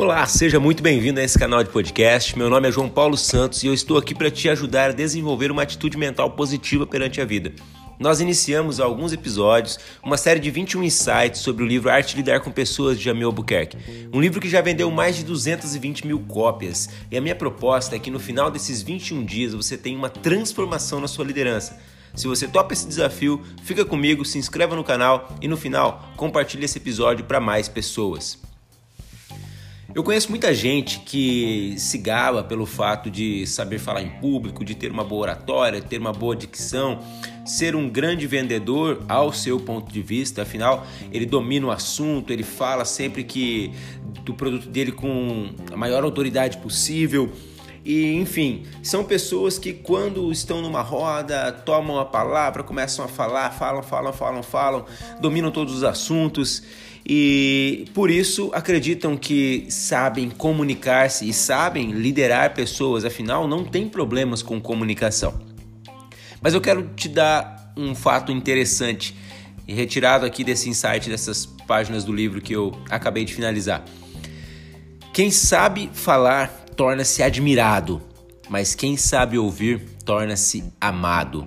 Olá, seja muito bem-vindo a esse canal de podcast. Meu nome é João Paulo Santos e eu estou aqui para te ajudar a desenvolver uma atitude mental positiva perante a vida. Nós iniciamos alguns episódios uma série de 21 insights sobre o livro Arte de Lidar com Pessoas de Jamil Albuquerque, um livro que já vendeu mais de 220 mil cópias. E a minha proposta é que no final desses 21 dias você tenha uma transformação na sua liderança. Se você topa esse desafio, fica comigo, se inscreva no canal e no final compartilhe esse episódio para mais pessoas. Eu conheço muita gente que se gaba pelo fato de saber falar em público, de ter uma boa oratória, ter uma boa dicção, ser um grande vendedor ao seu ponto de vista, afinal, ele domina o assunto, ele fala sempre que do produto dele com a maior autoridade possível. E enfim, são pessoas que quando estão numa roda, tomam a palavra, começam a falar, falam, falam, falam, falam, dominam todos os assuntos e por isso acreditam que sabem comunicar-se e sabem liderar pessoas, afinal não tem problemas com comunicação. Mas eu quero te dar um fato interessante e retirado aqui desse insight dessas páginas do livro que eu acabei de finalizar. Quem sabe falar torna-se admirado, mas quem sabe ouvir torna-se amado.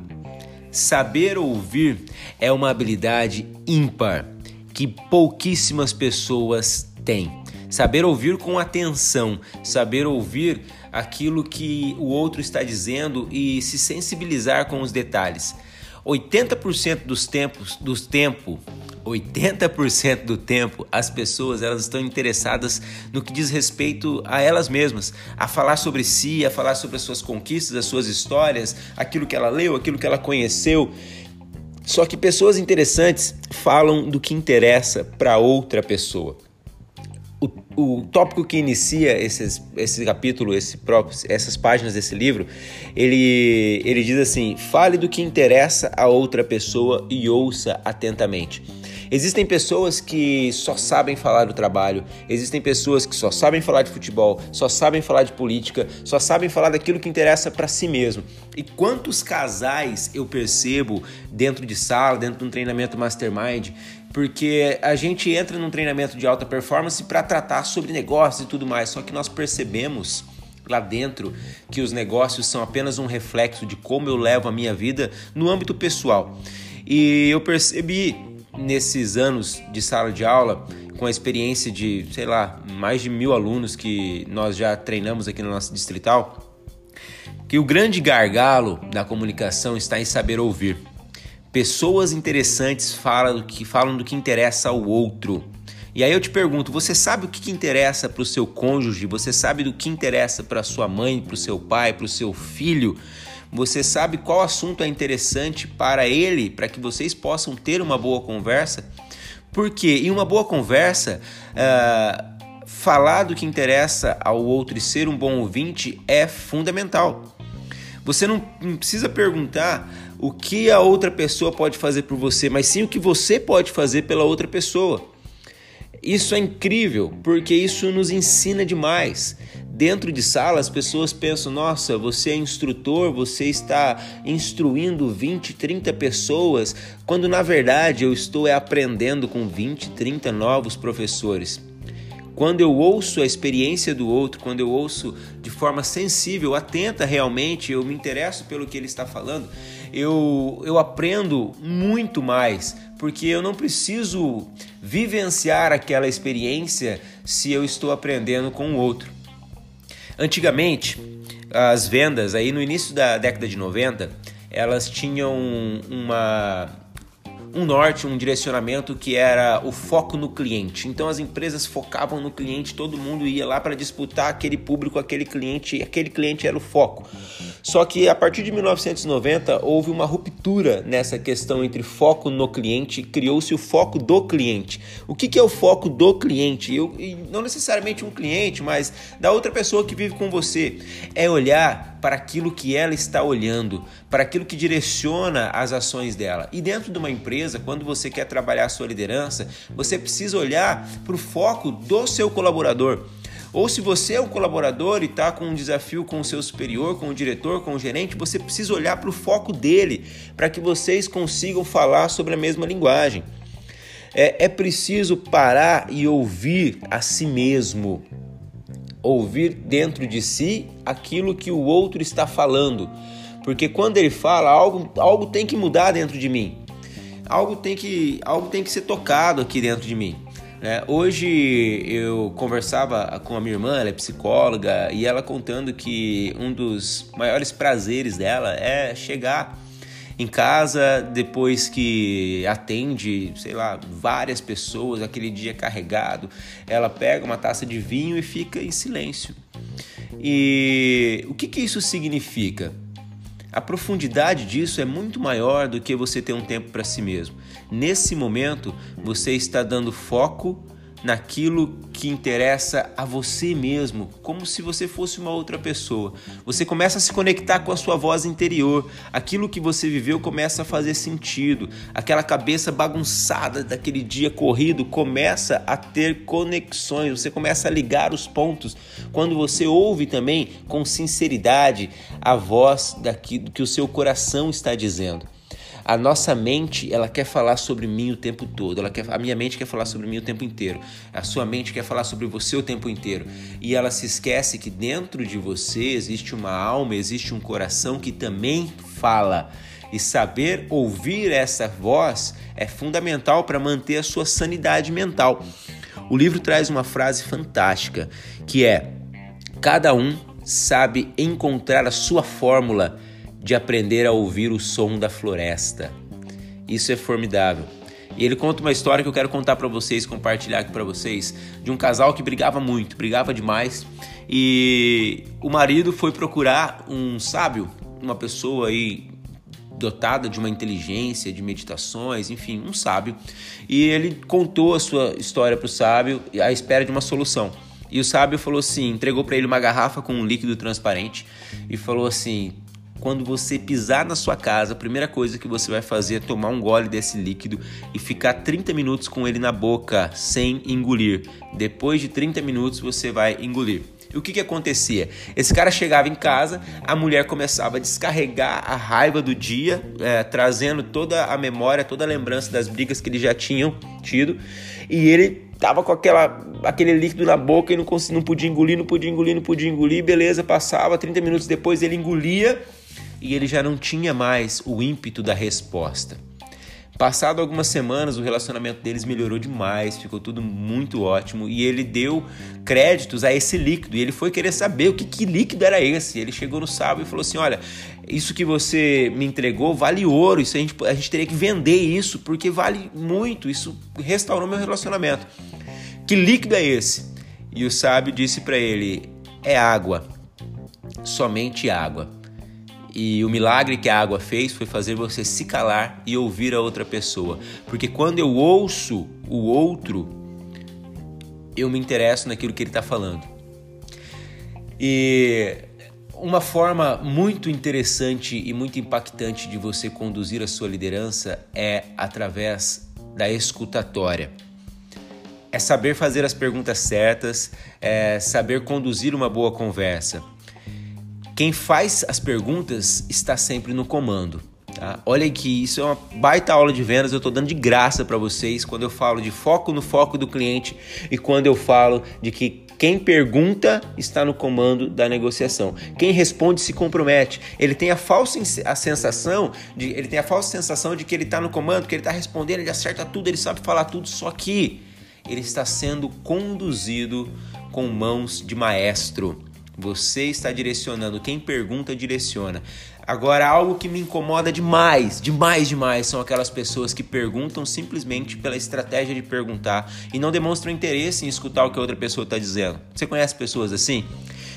Saber ouvir é uma habilidade ímpar que pouquíssimas pessoas têm. Saber ouvir com atenção, saber ouvir aquilo que o outro está dizendo e se sensibilizar com os detalhes. 80% dos tempos, dos tempo, 80% do tempo, as pessoas elas estão interessadas no que diz respeito a elas mesmas, a falar sobre si, a falar sobre as suas conquistas, as suas histórias, aquilo que ela leu, aquilo que ela conheceu. Só que pessoas interessantes falam do que interessa para outra pessoa. O, o, tópico que inicia esses, esse capítulo, esse próprio, essas páginas desse livro, ele, ele diz assim: fale do que interessa a outra pessoa e ouça atentamente. Existem pessoas que só sabem falar do trabalho, existem pessoas que só sabem falar de futebol, só sabem falar de política, só sabem falar daquilo que interessa para si mesmo. E quantos casais eu percebo dentro de sala, dentro de um treinamento mastermind, porque a gente entra num treinamento de alta performance para tratar sobre negócios e tudo mais, só que nós percebemos lá dentro que os negócios são apenas um reflexo de como eu levo a minha vida no âmbito pessoal. E eu percebi nesses anos de sala de aula, com a experiência de, sei lá, mais de mil alunos que nós já treinamos aqui no nosso distrital, que o grande gargalo da comunicação está em saber ouvir. Pessoas interessantes falam do que, falam do que interessa ao outro. E aí eu te pergunto, você sabe o que, que interessa para o seu cônjuge? Você sabe do que interessa para sua mãe, para o seu pai, para o seu filho? Você sabe qual assunto é interessante para ele, para que vocês possam ter uma boa conversa? Porque em uma boa conversa, uh, falar do que interessa ao outro e ser um bom ouvinte é fundamental. Você não, não precisa perguntar o que a outra pessoa pode fazer por você, mas sim o que você pode fazer pela outra pessoa. Isso é incrível, porque isso nos ensina demais. Dentro de sala, as pessoas pensam: nossa, você é instrutor, você está instruindo 20, 30 pessoas, quando na verdade eu estou é, aprendendo com 20, 30 novos professores. Quando eu ouço a experiência do outro, quando eu ouço de forma sensível, atenta realmente, eu me interesso pelo que ele está falando, eu, eu aprendo muito mais, porque eu não preciso vivenciar aquela experiência se eu estou aprendendo com o outro. Antigamente, as vendas, aí no início da década de 90, elas tinham uma um norte, um direcionamento que era o foco no cliente. Então as empresas focavam no cliente, todo mundo ia lá para disputar aquele público, aquele cliente, aquele cliente era o foco. Só que a partir de 1990 houve uma ruptura nessa questão entre foco no cliente, criou-se o foco do cliente. O que, que é o foco do cliente? Eu, não necessariamente um cliente, mas da outra pessoa que vive com você. É olhar para aquilo que ela está olhando, para aquilo que direciona as ações dela. E dentro de uma empresa, quando você quer trabalhar a sua liderança, você precisa olhar para o foco do seu colaborador. Ou se você é um colaborador e está com um desafio com o seu superior, com o diretor, com o gerente, você precisa olhar para o foco dele, para que vocês consigam falar sobre a mesma linguagem. É, é preciso parar e ouvir a si mesmo. ouvir dentro de si aquilo que o outro está falando. Porque quando ele fala, algo, algo tem que mudar dentro de mim. Algo tem que, algo tem que ser tocado aqui dentro de mim. É, hoje eu conversava com a minha irmã, ela é psicóloga, e ela contando que um dos maiores prazeres dela é chegar em casa depois que atende, sei lá, várias pessoas, aquele dia carregado, ela pega uma taça de vinho e fica em silêncio. E o que, que isso significa? A profundidade disso é muito maior do que você ter um tempo para si mesmo. Nesse momento, você está dando foco naquilo que interessa a você mesmo, como se você fosse uma outra pessoa. Você começa a se conectar com a sua voz interior, aquilo que você viveu começa a fazer sentido, aquela cabeça bagunçada daquele dia corrido começa a ter conexões, você começa a ligar os pontos. Quando você ouve também com sinceridade a voz daquilo que o seu coração está dizendo. A nossa mente, ela quer falar sobre mim o tempo todo. Ela quer, a minha mente quer falar sobre mim o tempo inteiro. A sua mente quer falar sobre você o tempo inteiro. E ela se esquece que dentro de você existe uma alma, existe um coração que também fala. E saber ouvir essa voz é fundamental para manter a sua sanidade mental. O livro traz uma frase fantástica que é: cada um sabe encontrar a sua fórmula de aprender a ouvir o som da floresta. Isso é formidável. E ele conta uma história que eu quero contar para vocês, compartilhar aqui para vocês, de um casal que brigava muito, brigava demais, e o marido foi procurar um sábio, uma pessoa aí dotada de uma inteligência, de meditações, enfim, um sábio, e ele contou a sua história para o sábio à espera de uma solução. E o sábio falou assim, entregou para ele uma garrafa com um líquido transparente e falou assim: quando você pisar na sua casa, a primeira coisa que você vai fazer é tomar um gole desse líquido e ficar 30 minutos com ele na boca sem engolir. Depois de 30 minutos você vai engolir. E o que, que acontecia? Esse cara chegava em casa, a mulher começava a descarregar a raiva do dia, é, trazendo toda a memória, toda a lembrança das brigas que eles já tinham tido, e ele tava com aquela, aquele líquido na boca e não, conseguia, não podia engolir, não podia engolir, não podia engolir, beleza, passava, 30 minutos depois ele engolia e ele já não tinha mais o ímpeto da resposta. Passado algumas semanas, o relacionamento deles melhorou demais, ficou tudo muito ótimo e ele deu créditos a esse líquido. E ele foi querer saber o que, que líquido era esse. Ele chegou no sábado e falou assim: Olha, isso que você me entregou vale ouro, isso a gente, a gente teria que vender isso porque vale muito. Isso restaurou meu relacionamento. Que líquido é esse? E o sábio disse para ele: É água, somente água. E o milagre que a água fez foi fazer você se calar e ouvir a outra pessoa. Porque quando eu ouço o outro, eu me interesso naquilo que ele está falando. E uma forma muito interessante e muito impactante de você conduzir a sua liderança é através da escutatória. É saber fazer as perguntas certas, é saber conduzir uma boa conversa. Quem faz as perguntas está sempre no comando. Tá? Olha que isso é uma baita aula de vendas, eu estou dando de graça para vocês quando eu falo de foco no foco do cliente e quando eu falo de que quem pergunta está no comando da negociação. Quem responde se compromete. Ele tem a falsa a sensação de ele tem a falsa sensação de que ele está no comando, que ele está respondendo, ele acerta tudo, ele sabe falar tudo, só que ele está sendo conduzido com mãos de maestro. Você está direcionando, quem pergunta direciona. Agora, algo que me incomoda demais, demais, demais, são aquelas pessoas que perguntam simplesmente pela estratégia de perguntar e não demonstram interesse em escutar o que a outra pessoa está dizendo. Você conhece pessoas assim?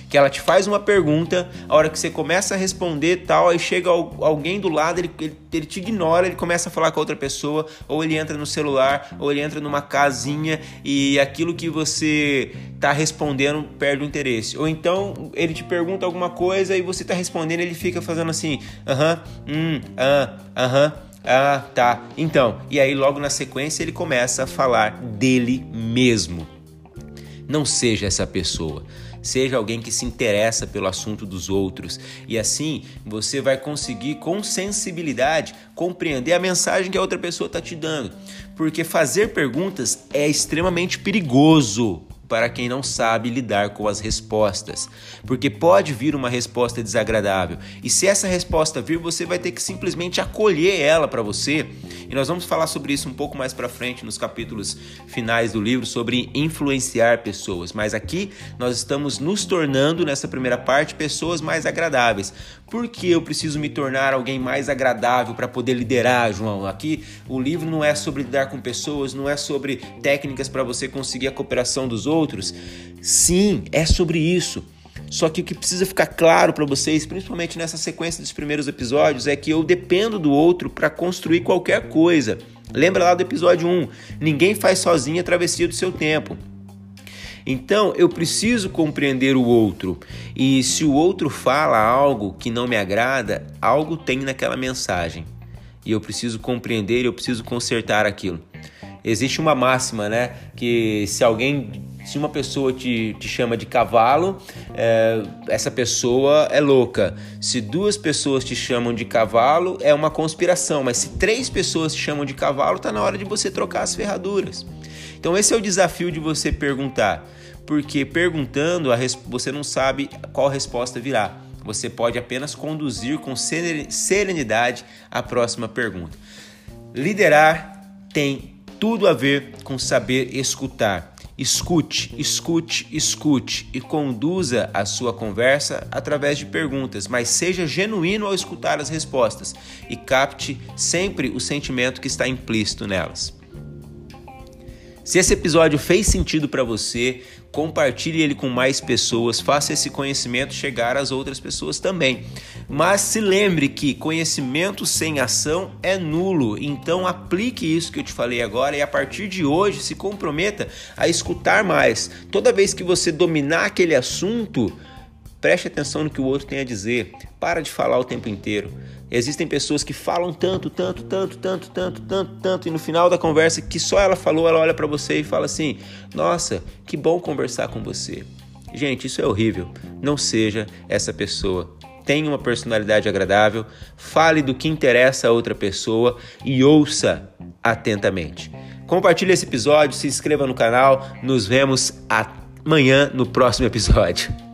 Que ela te faz uma pergunta, a hora que você começa a responder tal, aí chega alguém do lado, ele, ele, ele, te ignora, ele começa a falar com outra pessoa, ou ele entra no celular, ou ele entra numa casinha e aquilo que você tá respondendo perde o interesse. Ou então ele te pergunta alguma coisa e você tá respondendo, ele fica fazendo assim, aham, uh hum, ah, aham. Uh -huh. Ah, tá. Então, e aí logo na sequência ele começa a falar dele mesmo. Não seja essa pessoa. Seja alguém que se interessa pelo assunto dos outros e assim você vai conseguir com sensibilidade compreender a mensagem que a outra pessoa está te dando. Porque fazer perguntas é extremamente perigoso. Para quem não sabe lidar com as respostas, porque pode vir uma resposta desagradável. E se essa resposta vir, você vai ter que simplesmente acolher ela para você. E nós vamos falar sobre isso um pouco mais para frente nos capítulos finais do livro sobre influenciar pessoas. Mas aqui nós estamos nos tornando nessa primeira parte pessoas mais agradáveis. Por que eu preciso me tornar alguém mais agradável para poder liderar, João? Aqui o livro não é sobre lidar com pessoas, não é sobre técnicas para você conseguir a cooperação dos outros. Sim, é sobre isso. Só que o que precisa ficar claro para vocês, principalmente nessa sequência dos primeiros episódios, é que eu dependo do outro para construir qualquer coisa. Lembra lá do episódio 1? Ninguém faz sozinho a travessia do seu tempo. Então eu preciso compreender o outro. E se o outro fala algo que não me agrada, algo tem naquela mensagem. E eu preciso compreender, eu preciso consertar aquilo. Existe uma máxima, né? Que se alguém se uma pessoa te, te chama de cavalo, é, essa pessoa é louca. Se duas pessoas te chamam de cavalo, é uma conspiração. Mas se três pessoas te chamam de cavalo, está na hora de você trocar as ferraduras. Então esse é o desafio de você perguntar, porque perguntando você não sabe qual resposta virá. Você pode apenas conduzir com serenidade a próxima pergunta. Liderar tem tudo a ver com saber escutar. Escute, escute, escute e conduza a sua conversa através de perguntas, mas seja genuíno ao escutar as respostas e capte sempre o sentimento que está implícito nelas. Se esse episódio fez sentido para você, compartilhe ele com mais pessoas, faça esse conhecimento chegar às outras pessoas também. Mas se lembre que conhecimento sem ação é nulo, então aplique isso que eu te falei agora e a partir de hoje se comprometa a escutar mais. Toda vez que você dominar aquele assunto, preste atenção no que o outro tem a dizer, para de falar o tempo inteiro. Existem pessoas que falam tanto, tanto, tanto, tanto, tanto, tanto, tanto, e no final da conversa que só ela falou, ela olha para você e fala assim: Nossa, que bom conversar com você. Gente, isso é horrível. Não seja essa pessoa. Tenha uma personalidade agradável, fale do que interessa a outra pessoa e ouça atentamente. Compartilhe esse episódio, se inscreva no canal. Nos vemos amanhã no próximo episódio.